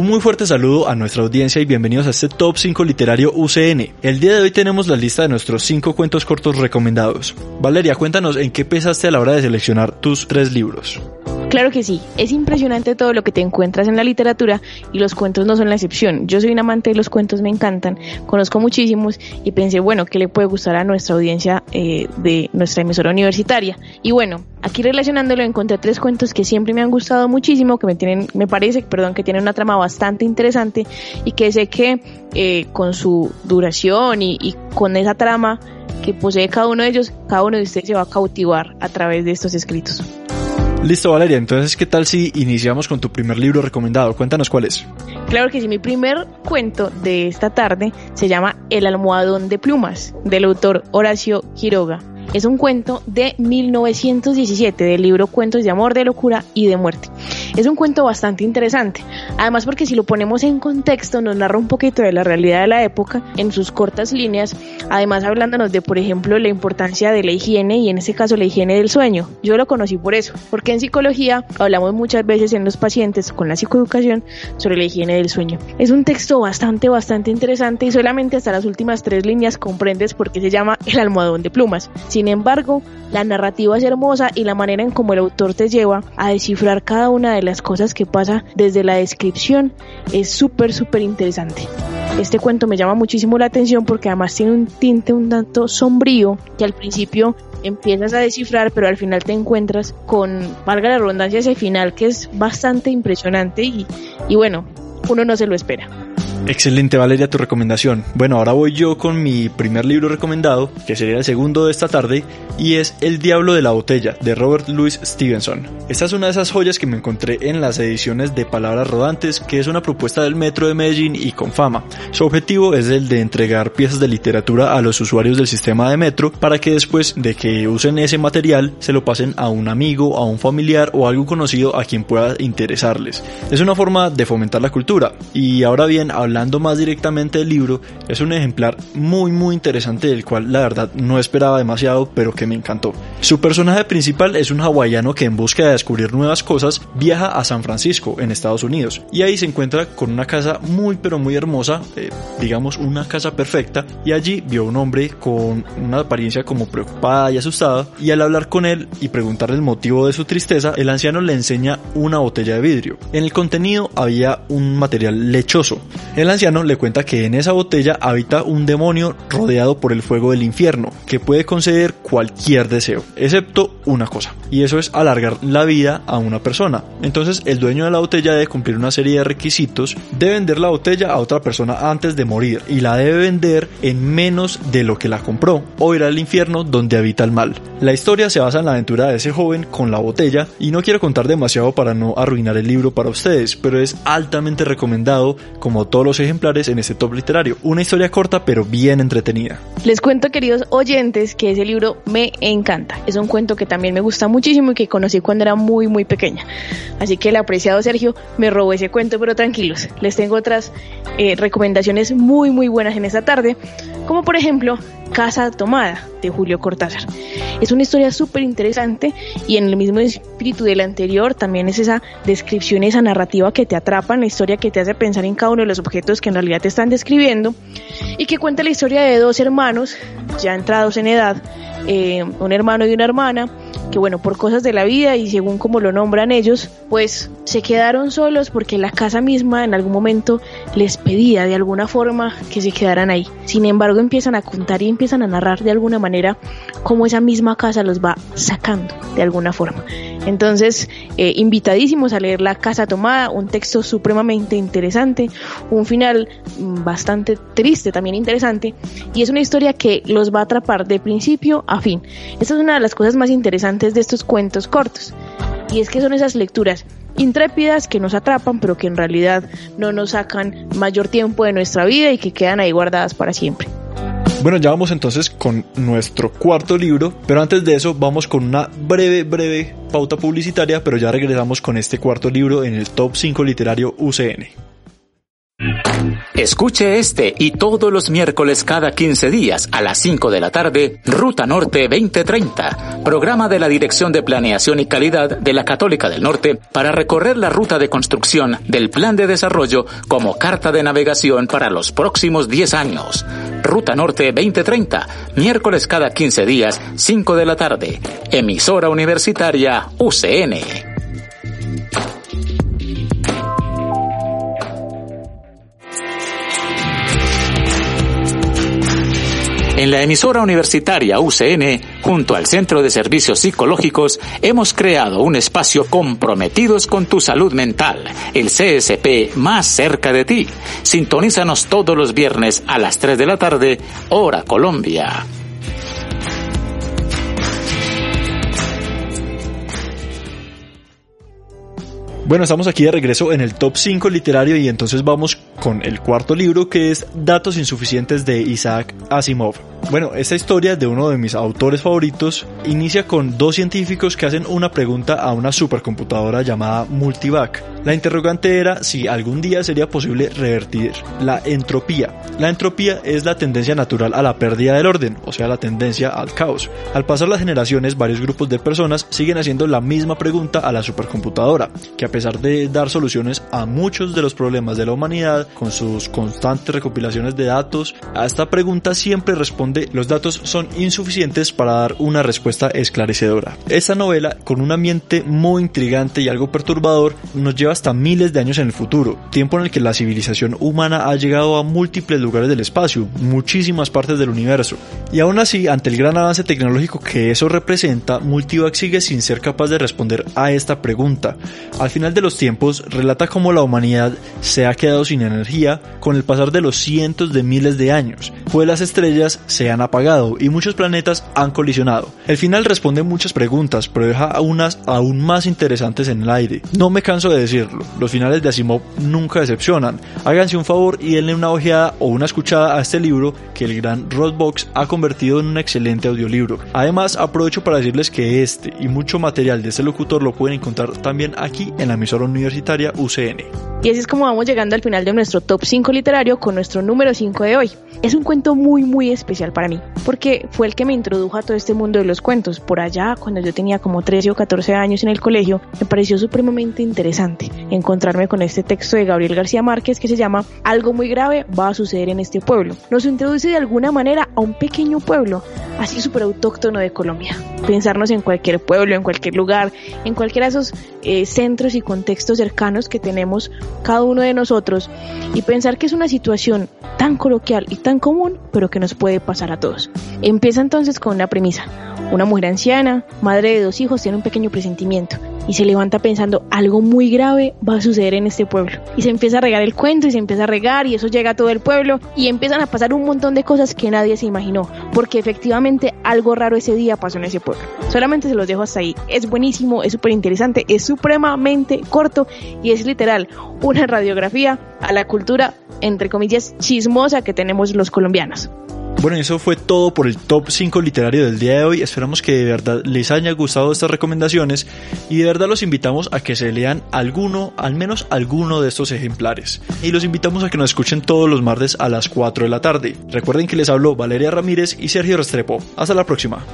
Un muy fuerte saludo a nuestra audiencia y bienvenidos a este Top 5 Literario UCN. El día de hoy tenemos la lista de nuestros 5 cuentos cortos recomendados. Valeria, cuéntanos en qué pesaste a la hora de seleccionar tus tres libros. Claro que sí, es impresionante todo lo que te encuentras en la literatura y los cuentos no son la excepción. Yo soy un amante de los cuentos, me encantan, conozco muchísimos y pensé, bueno, ¿qué le puede gustar a nuestra audiencia eh, de nuestra emisora universitaria? Y bueno, aquí relacionándolo encontré tres cuentos que siempre me han gustado muchísimo, que me tienen, me parece, perdón, que tienen una trama bastante interesante y que sé que eh, con su duración y, y con esa trama que posee cada uno de ellos, cada uno de ustedes se va a cautivar a través de estos escritos. Listo, Valeria. Entonces, ¿qué tal si iniciamos con tu primer libro recomendado? Cuéntanos cuál es. Claro que sí, mi primer cuento de esta tarde se llama El almohadón de plumas, del autor Horacio Quiroga. Es un cuento de 1917 del libro Cuentos de Amor, de Locura y de Muerte. Es un cuento bastante interesante, además porque si lo ponemos en contexto nos narra un poquito de la realidad de la época en sus cortas líneas, además hablándonos de, por ejemplo, la importancia de la higiene y en este caso la higiene del sueño. Yo lo conocí por eso, porque en psicología hablamos muchas veces en los pacientes con la psicoeducación sobre la higiene del sueño. Es un texto bastante, bastante interesante y solamente hasta las últimas tres líneas comprendes por qué se llama el almohadón de plumas. Sin embargo, la narrativa es hermosa y la manera en cómo el autor te lleva a descifrar cada una de las cosas que pasa desde la descripción es súper, súper interesante. Este cuento me llama muchísimo la atención porque además tiene un tinte un tanto sombrío que al principio empiezas a descifrar, pero al final te encuentras con, valga la redundancia, ese final que es bastante impresionante y, y bueno, uno no se lo espera. Excelente Valeria tu recomendación. Bueno, ahora voy yo con mi primer libro recomendado, que sería el segundo de esta tarde, y es El Diablo de la Botella, de Robert Louis Stevenson. Esta es una de esas joyas que me encontré en las ediciones de Palabras Rodantes, que es una propuesta del Metro de Medellín y con fama. Su objetivo es el de entregar piezas de literatura a los usuarios del sistema de Metro para que después de que usen ese material se lo pasen a un amigo, a un familiar o a algún conocido a quien pueda interesarles. Es una forma de fomentar la cultura. Y ahora bien, hablando más directamente del libro, es un ejemplar muy muy interesante del cual la verdad no esperaba demasiado, pero que me encantó. Su personaje principal es un hawaiano que en busca de descubrir nuevas cosas viaja a San Francisco, en Estados Unidos, y ahí se encuentra con una casa muy pero muy hermosa, eh, digamos una casa perfecta, y allí vio un hombre con una apariencia como preocupada y asustada, y al hablar con él y preguntarle el motivo de su tristeza, el anciano le enseña una botella de vidrio. En el contenido había un material lechoso, el anciano le cuenta que en esa botella habita un demonio rodeado por el fuego del infierno, que puede conceder cualquier deseo, excepto una cosa, y eso es alargar la vida a una persona. Entonces el dueño de la botella debe cumplir una serie de requisitos, debe vender la botella a otra persona antes de morir, y la debe vender en menos de lo que la compró, o ir al infierno donde habita el mal. La historia se basa en la aventura de ese joven con la botella, y no quiero contar demasiado para no arruinar el libro para ustedes, pero es altamente recomendado como todos los ejemplares en este top literario. Una historia corta pero bien entretenida. Les cuento, queridos oyentes, que ese libro me encanta. Es un cuento que también me gusta muchísimo y que conocí cuando era muy, muy pequeña. Así que el apreciado Sergio me robó ese cuento, pero tranquilos. Les tengo otras eh, recomendaciones muy, muy buenas en esta tarde, como por ejemplo Casa Tomada de Julio Cortázar. Es una historia súper interesante y en el mismo espíritu del anterior también es esa descripción, esa narrativa que te atrapa en la historia que te hace pensar en cada uno de los objetos que en realidad te están describiendo y que cuenta la historia de dos hermanos ya entrados en edad, eh, un hermano y una hermana, que bueno, por cosas de la vida y según como lo nombran ellos, pues se quedaron solos porque la casa misma en algún momento les pedía de alguna forma que se quedaran ahí. Sin embargo, empiezan a contar y empiezan a narrar de alguna manera cómo esa misma casa los va sacando de alguna forma. Entonces, eh, invitadísimos a leer La Casa Tomada, un texto supremamente interesante, un final bastante triste, también interesante, y es una historia que los va a atrapar de principio a fin. Esta es una de las cosas más interesantes de estos cuentos cortos, y es que son esas lecturas intrépidas que nos atrapan, pero que en realidad no nos sacan mayor tiempo de nuestra vida y que quedan ahí guardadas para siempre. Bueno, ya vamos entonces con nuestro cuarto libro, pero antes de eso vamos con una breve, breve pauta publicitaria, pero ya regresamos con este cuarto libro en el top 5 literario UCN. Escuche este y todos los miércoles cada 15 días a las 5 de la tarde, Ruta Norte 2030, programa de la Dirección de Planeación y Calidad de la Católica del Norte para recorrer la ruta de construcción del Plan de Desarrollo como carta de navegación para los próximos 10 años. Ruta Norte 2030, miércoles cada 15 días, 5 de la tarde. Emisora Universitaria UCN. En la emisora universitaria UCN, junto al Centro de Servicios Psicológicos, hemos creado un espacio comprometidos con tu salud mental, el CSP más cerca de ti. Sintonízanos todos los viernes a las 3 de la tarde, hora Colombia. Bueno, estamos aquí de regreso en el top 5 literario y entonces vamos con el cuarto libro que es Datos insuficientes de Isaac Asimov. Bueno, esta historia de uno de mis autores favoritos inicia con dos científicos que hacen una pregunta a una supercomputadora llamada Multivac. La interrogante era si algún día sería posible revertir la entropía. La entropía es la tendencia natural a la pérdida del orden, o sea, la tendencia al caos. Al pasar las generaciones, varios grupos de personas siguen haciendo la misma pregunta a la supercomputadora, que a pesar de dar soluciones a muchos de los problemas de la humanidad, con sus constantes recopilaciones de datos, a esta pregunta siempre responde los datos son insuficientes para dar una respuesta esclarecedora. Esta novela, con un ambiente muy intrigante y algo perturbador, nos lleva hasta miles de años en el futuro, tiempo en el que la civilización humana ha llegado a múltiples lugares del espacio, muchísimas partes del universo. Y aún así, ante el gran avance tecnológico que eso representa, Multivac sigue sin ser capaz de responder a esta pregunta. Al final de los tiempos, relata cómo la humanidad se ha quedado sin energía con el pasar de los cientos de miles de años, pues las estrellas se han apagado y muchos planetas han colisionado. El final responde muchas preguntas, pero deja unas aún más interesantes en el aire. No me canso de decirlo, los finales de Asimov nunca decepcionan. Háganse un favor y denle una ojeada o una escuchada a este libro que el gran Rodbox ha convertido en un excelente audiolibro. Además, aprovecho para decirles que este y mucho material de este locutor lo pueden encontrar también aquí en la emisora universitaria UCN. Y así es como vamos llegando al final de nuestro top 5 literario con nuestro número 5 de hoy. Es un cuento muy muy especial para mí, porque fue el que me introdujo a todo este mundo de los cuentos. Por allá, cuando yo tenía como 13 o 14 años en el colegio, me pareció supremamente interesante encontrarme con este texto de Gabriel García Márquez que se llama Algo muy grave va a suceder en este pueblo. Nos introduce de alguna manera a un pequeño pueblo, así súper autóctono de Colombia. Pensarnos en cualquier pueblo, en cualquier lugar, en cualquiera de esos eh, centros y contextos cercanos que tenemos cada uno de nosotros y pensar que es una situación tan coloquial y tan común, pero que nos puede pasar a todos. Empieza entonces con una premisa. Una mujer anciana, madre de dos hijos, tiene un pequeño presentimiento y se levanta pensando algo muy grave va a suceder en este pueblo. Y se empieza a regar el cuento y se empieza a regar y eso llega a todo el pueblo y empiezan a pasar un montón de cosas que nadie se imaginó, porque efectivamente algo raro ese día pasó en ese pueblo. Solamente se los dejo hasta ahí. Es buenísimo, es súper interesante, es supremamente corto y es literal una radiografía a la cultura, entre comillas, chismosa que tenemos los colombianos. Bueno, eso fue todo por el top 5 literario del día de hoy. Esperamos que de verdad les haya gustado estas recomendaciones y de verdad los invitamos a que se lean alguno, al menos alguno de estos ejemplares. Y los invitamos a que nos escuchen todos los martes a las 4 de la tarde. Recuerden que les habló Valeria Ramírez y Sergio Restrepo. Hasta la próxima.